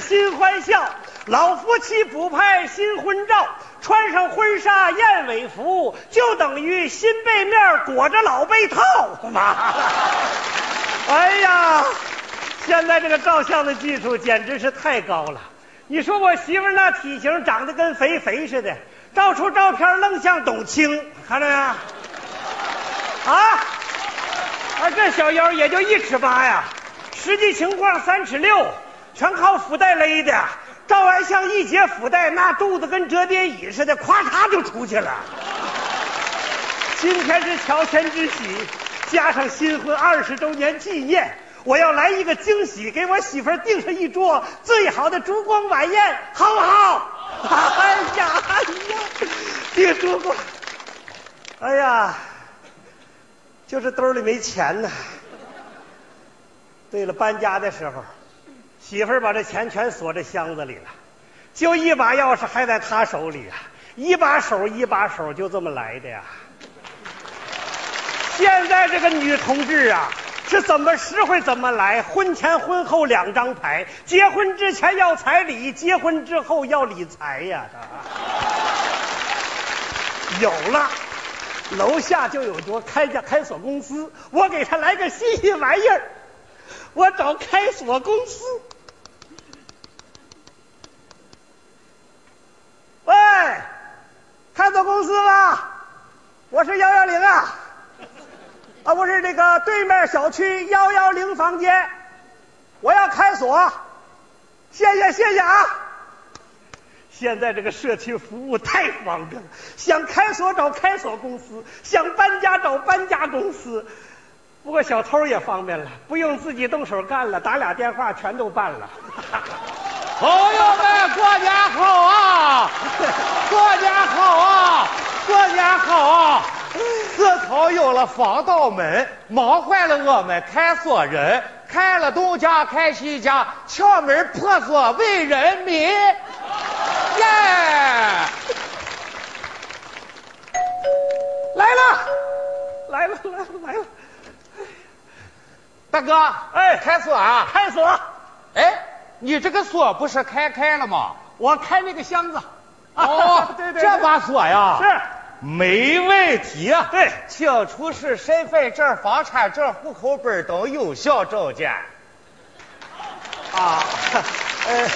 新欢笑，老夫妻补拍新婚照，穿上婚纱燕尾服，就等于新被面裹着老被套。妈，哎呀，现在这个照相的技术简直是太高了。你说我媳妇那体型长得跟肥肥似的，照出照片愣像董卿，看着没？啊，啊，这小腰也就一尺八呀。实际情况三尺六，全靠腹带勒的。照完相一解腹带，那肚子跟折叠椅似的，咵嚓就出去了。今天是乔迁之喜，加上新婚二十周年纪念，我要来一个惊喜，给我媳妇儿订上一桌最好的烛光晚宴，好不好？哎呀哎呀，订烛光，哎呀，就是兜里没钱呢。对了，搬家的时候，媳妇儿把这钱全锁在箱子里了，就一把钥匙还在她手里啊，一把手一把手就这么来的呀。现在这个女同志啊，是怎么实惠怎么来，婚前婚后两张牌，结婚之前要彩礼，结婚之后要理财呀。有了，楼下就有多开家开锁公司，我给他来个新鲜玩意儿。我找开锁公司。喂，开锁公司吗？我是幺幺零啊，啊，不是这个对面小区幺幺零房间，我要开锁，谢谢谢谢啊。现在这个社区服务太方便了，想开锁找开锁公司，想搬家找搬家公司。不过小偷也方便了，不用自己动手干了，打俩电话全都办了。朋友们，过年好啊！过年好啊！过年好啊！自从有了防盗门，忙坏了我们开锁人，开了东家开西家，撬门破锁为人民。耶！来了，来了，来了，来了。大哥，哎，开锁啊！开锁！哎，你这个锁不是开开了吗？我开那个箱子。哦，对对，这把锁呀，是没问题。对，请出示身份证、房产证、户口本等有效证件。啊，呃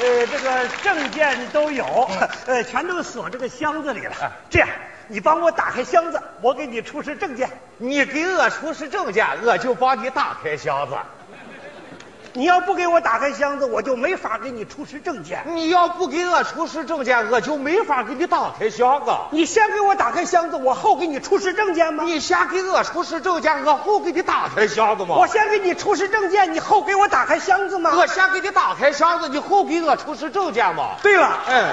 呃，这个证件都有，呃，全都锁这个箱子里了。这样。你帮我打开箱子，我给你出示证件。你给我出示证件，我就帮你打开箱子。你要不给我打开箱子，我就没法给你出示证件。你要不给我出示证件，我就没法给你打开箱子。你先给我打开箱子，我后给你出示证件吗？你先给我出示证件，我后给你打开箱子吗？我先给你出示证件，你后给我打开箱子吗？我先给你打开箱子，你后给我出示证件吗？对了，哎。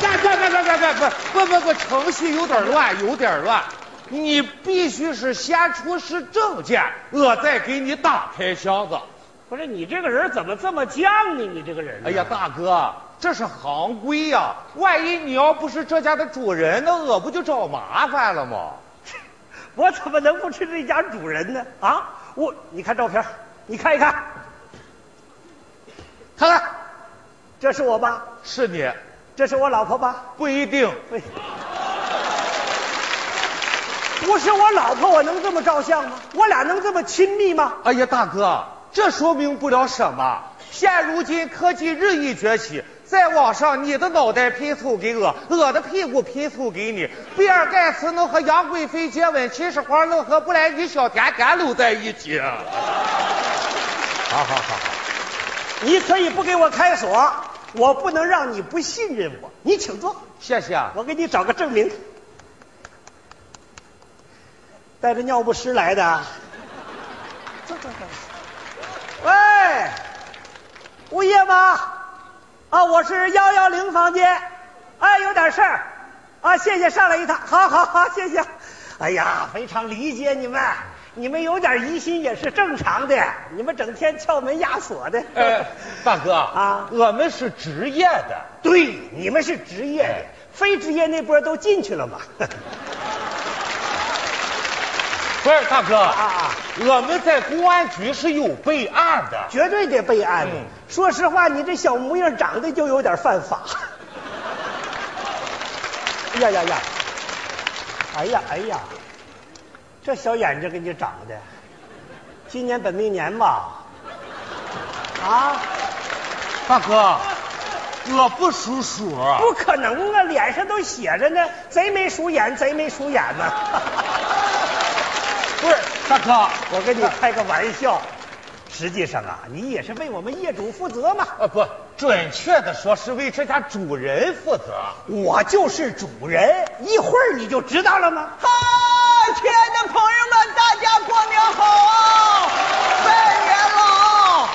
别别别别别别不不不，程序有点乱，有点乱。你必须是先出示证件，我再给你打开箱子。不是你这个人怎么这么犟呢？你这个人。哎呀，大哥，这是行规呀。万一你要不是这家的主人，那我不就找麻烦了吗？我怎么能不是这家主人呢？啊，我你看照片，你看一看，看看，这是我吧？是你。这是我老婆吧？不一定。不是我老婆，我能这么照相吗？我俩能这么亲密吗？哎呀，大哥，这说明不了什么。现如今科技日益崛起，在网上你的脑袋拼凑给我，我的屁股拼凑给你。比尔盖茨能和杨贵妃接吻，秦始皇能和布莱尼小甜甜搂在一起。好好好好，你可以不给我开锁。我不能让你不信任我，你请坐。谢谢。我给你找个证明。带着尿不湿来的。坐坐坐。喂，物业吗？啊，我是幺幺零房间。哎，有点事儿。啊，谢谢，上来一趟。好好好，谢谢。哎呀，非常理解你们。你们有点疑心也是正常的，你们整天撬门压锁的。哎，大哥啊，我们是职业的。对，你们是职业的，非职业那波都进去了嘛。不是大哥啊啊，我们在公安局是有备案的。绝对得备案的。嗯说实话，你这小模样长得就有点犯法。哎 呀呀呀！哎呀哎呀，这小眼睛给你长的，今年本命年吧？啊，大哥，我不属鼠。不可能啊，脸上都写着呢，贼眉鼠眼，贼眉鼠眼呢。不是大哥，我跟你开个玩笑，实际上啊，你也是为我们业主负责嘛。呃不，准确的说是为这家主人负责。我就是主人，一会儿你就知道了吗？嗨，亲爱的朋友们，大家过年好啊！拜年了！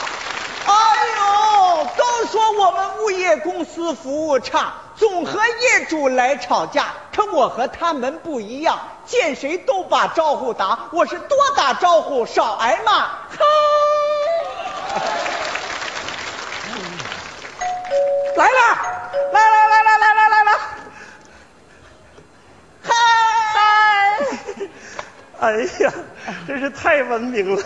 哎呦，都说我们物业公司服务差，总和业主来吵架。可我和他们不一样，见谁都把招呼打，我是多打招呼少挨骂。嗨，来了，来来来来来来来来，嗨，哎呀，真是太文明了。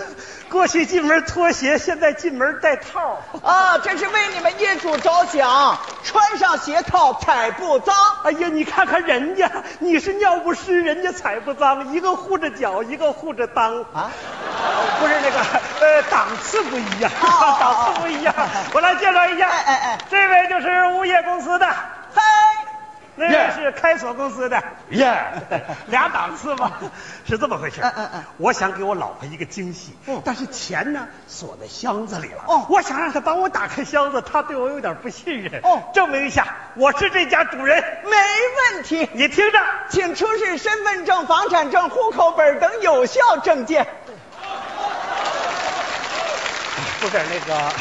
过去进门脱鞋，现在进门带套。啊，这是为你们业主着想，穿上鞋套踩不脏。哎呀，你看看人家，你是尿不湿，人家踩不脏，一个护着脚，一个护着裆啊，不是那个呃档次不一样，哦 档次不一样。我来介绍一下，哎哎哎这位就是物业公司的，嗨，那位是开锁公司的。耶、俩档次吧，是这么回事。嗯嗯嗯我想给我老婆一个惊喜，嗯但是钱呢锁在箱子里了。哦我想让她帮我打开箱子，她对我有点不信任。哦证明一下我是这家主人。没问题。你听着，请出示身份证、房产证、户口本等有效证件。不是那个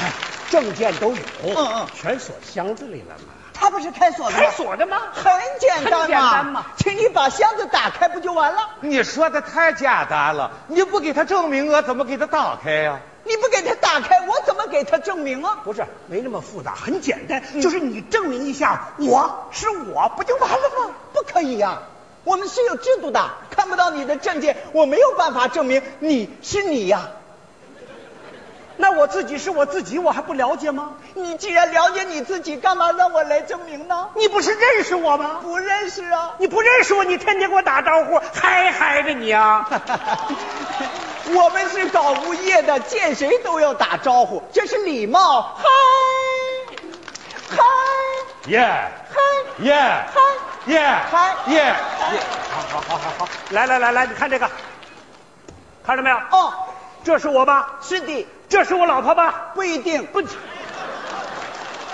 证件都有，嗯嗯全锁箱子里了嘛。他不是开锁的吗？开锁的吗很简单嘛，很简单嘛请你把箱子打开不就完了？你说的太简单了，你不给他证明，我怎么给他打开呀、你不给他打开，我怎么给他证明啊？不是，没那么复杂，很简单，就是你证明一下我是我，不就完了吗？不可以呀、我们是有制度的，看不到你的证件，我没有办法证明你是你呀、那我自己是我自己，我还不了解吗？你既然了解你自己，干嘛让我来证明呢？你不是认识我吗？不认识啊。你不认识我，你天天给我打招呼，嗨嗨着你啊！我们是搞物业的，见谁都要打招呼，这是礼貌。嗨，嗨，耶嗨，耶嗨，耶嗨耶耶！好好好好好，来来来来，你看这个，看着没有？哦，这是我吧？是的，这是我老婆吧？不一定。不，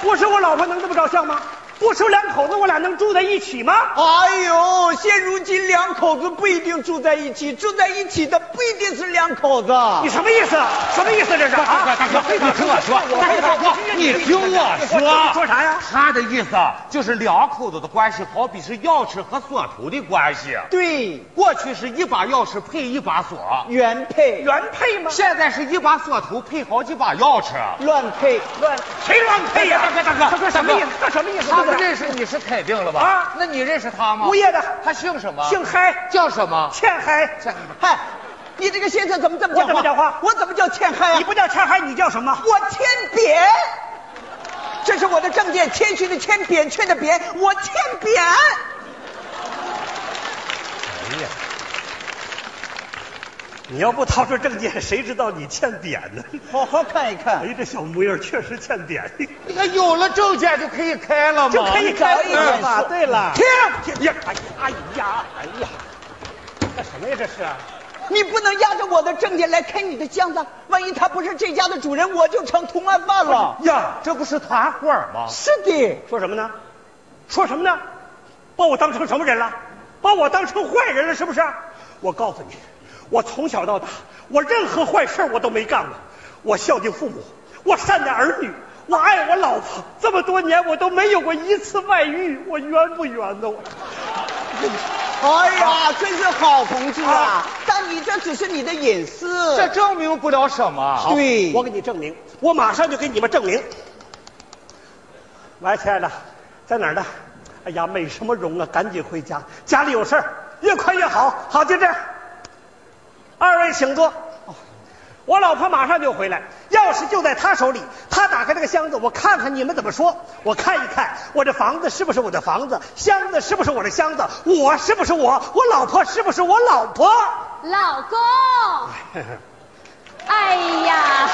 不是我老婆能这么照相吗？不说两口子，我俩能住在一起吗？哎呦，现如今两口子不一定住在一起，住在一起的不一定是两口子。你什么意思？什么意思这是？啊大哥，你听我说，大哥大哥，你听我说，你说啥呀？他的意思就是两口子的关系，好比是钥匙和锁头的关系。对，过去是一把钥匙配一把锁，原配原配吗？现在是一把锁头配好几把钥匙。乱配。乱谁乱配呀？大哥大哥这什么意思？这什么意思？认识你是肯定了吧？啊那你认识他吗？物业的他姓什么？姓嗨，叫什么？欠嗨。嗨，你这个先生怎么这么讲话？我怎么讲话我怎么叫欠嗨啊？你不叫欠嗨，你叫什么？我欠扁，这是我的证件，谦虚的谦，扁鹊的扁，我欠扁。哎呀，你要不掏出证件，谁知道你欠扁呢？好好看一看哎，呀，这小模样确实欠扁，你看有了证件就可以开了吗？就可以开早一点嘛。对了，停呀，哎呀，哎呀，哎呀，干什么呀？这是？你不能压着我的证件来开你的箱子，万一他不是这家的主人，我就成同案犯了。呀，这不是团伙吗？是的，说什么呢？说什么呢？把我当成什么人了？把我当成坏人了是不是？我告诉你，我从小到大，我任何坏事我都没干过。我孝敬父母，我善待儿女，我爱我老婆。这么多年我都没有过一次外遇，我冤不冤呢？我。哎呀，真是好同志啊啊！但你这只是你的隐私。这证明不了什么。好对我给你证明，我马上就给你们证明。喂，亲爱的，在哪儿呢？哎呀，美什么容啊，赶紧回家，家里有事儿，越快越好。好，就这样。二位请坐。我老婆马上就回来，钥匙就在她手里。她打开这个箱子，我看看你们怎么说。我看一看，我这房子是不是我的房子？箱子是不是我的箱子？我是不是我？我老婆是不是我老婆？老公，哎呀，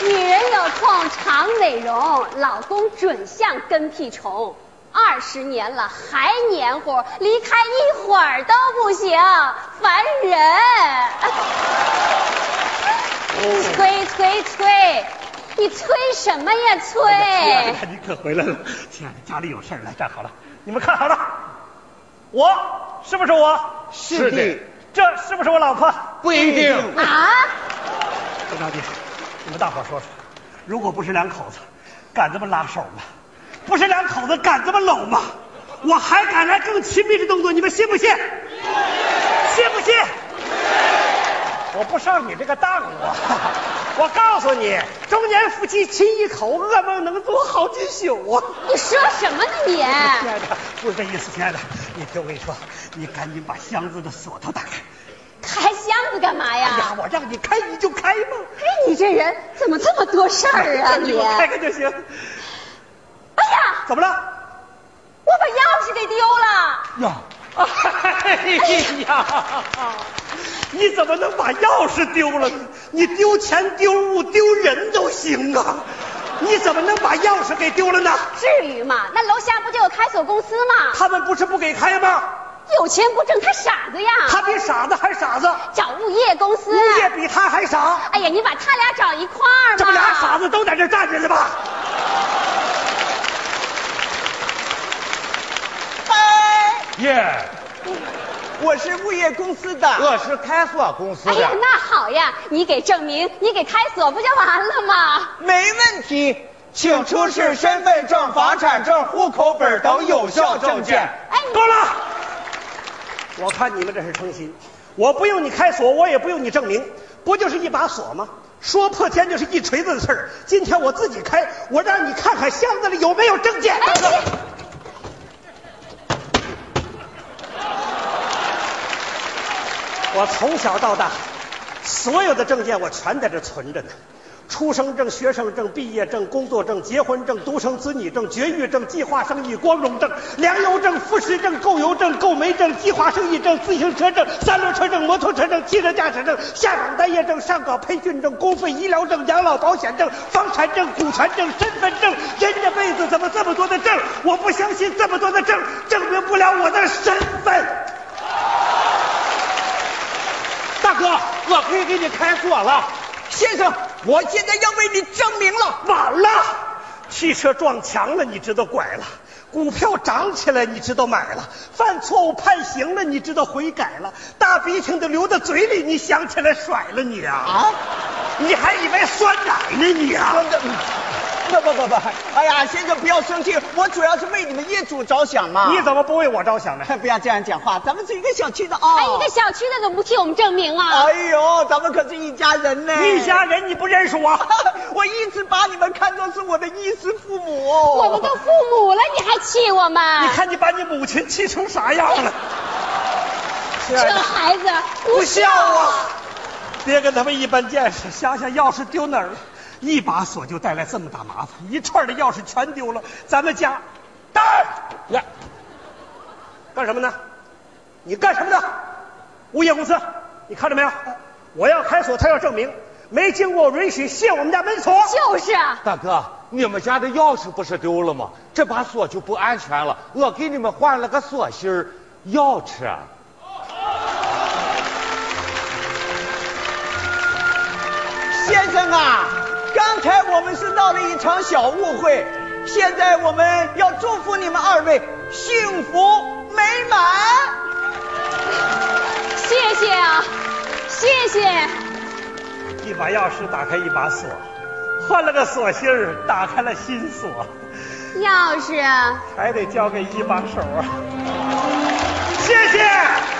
女人有空常美容，老公准像跟屁虫。二十年了还黏糊，离开一会儿都不行，烦人。催催催，你催什么呀催？你可回来了。亲爱的，家里有事儿，来站好了。你们看好了，我是不是我？是的。这是不是我老婆？不一定。啊？不着急，你们大伙说说，如果不是两口子，敢这么拉手吗？不是两口子敢这么搂吗？我还敢来更亲密的动作，你们信不信？信不信？我不上你这个当啊！我告诉你，中年夫妻亲一口，噩梦能做好几宿啊！你说什么呢你？亲爱的，不是这意思，亲爱的，你听我跟你说，你赶紧把箱子的锁头打开。开箱子干嘛呀？哎呀，我让你开你就开嘛！哎，你这人怎么这么多事儿啊 你？开开就行。怎么了？我把钥匙给丢了。呀，哎呀，你怎么能把钥匙丢了？你丢钱、丢物、丢人都行啊，你怎么能把钥匙给丢了呢？至于吗？那楼下不就有开锁公司吗？他们不是不给开吗？有钱不挣，他傻子呀！他比傻子还傻子。找物业公司。物业比他还傻。哎呀，你把他俩找一块儿吧。这不俩傻子都在这站着呢吗？耶，我是物业公司的，我是开锁公司的。哎呀，那好呀，你给证明，你给开锁不就完了吗？没问题，请出示身份证、房产证、户口本等有效证件。哎，够了！我看你们这是诚心，我不用你开锁，我也不用你证明，不就是一把锁吗？说破天就是一锤子的事儿。今天我自己开，我让你看看箱子里有没有证件。大我从小到大，所有的证件我全在这存着呢。出生证、学生证、毕业证、工作证、结婚证、独生子女证、绝育证、计划生育光荣证、粮油证、副食证、购油证、购煤证、计划生育证、自行车证、三轮车证、摩托车证、汽车驾驶证、下岗待业证、上岗培训证、公费医疗证、养老保险证、房产证、股权证、身份证。人这辈子怎么这么多的证？我不相信这么多的证证明不了我的身份。大哥，我可以给你开锁了。先生，我现在要为你证明了。晚了，汽车撞墙了，你知道拐了；股票涨起来，你知道买了；犯错误判刑了，你知道悔改了；大鼻涕都流到嘴里，你想起来甩了你啊！啊，你还以为酸奶呢你啊？不不不不，哎呀，先生不要生气，我主要是为你们业主着想嘛。你怎么不为我着想呢？不要这样讲话，咱们是一个小区的啊。哎，一个小区的怎么不替我们证明啊？哎呦，咱们可是一家人呢。一家人你不认识我？我一直把你们看作是我的衣食父母。我们都父母了，你还气我们？你看你把你母亲气成啥样了？这孩子不孝啊！别跟他们一般见识，想想钥匙丢哪儿了。一把锁就带来这么大麻烦，一串的钥匙全丢了。咱们家，蛋呀，干什么呢？你干什么呢？物业公司，你看着没有？我要开锁，他要证明，没经过我允许卸我们家门锁。就是啊，大哥，你们家的钥匙不是丢了吗？这把锁就不安全了。我给你们换了个锁芯儿，钥匙。先生啊。刚才我们是闹了一场小误会，现在我们要祝福你们二位幸福美满。谢谢啊，谢谢。一把钥匙打开一把锁，换了个锁芯儿，打开了新锁。钥匙还得交给一把手啊。谢谢。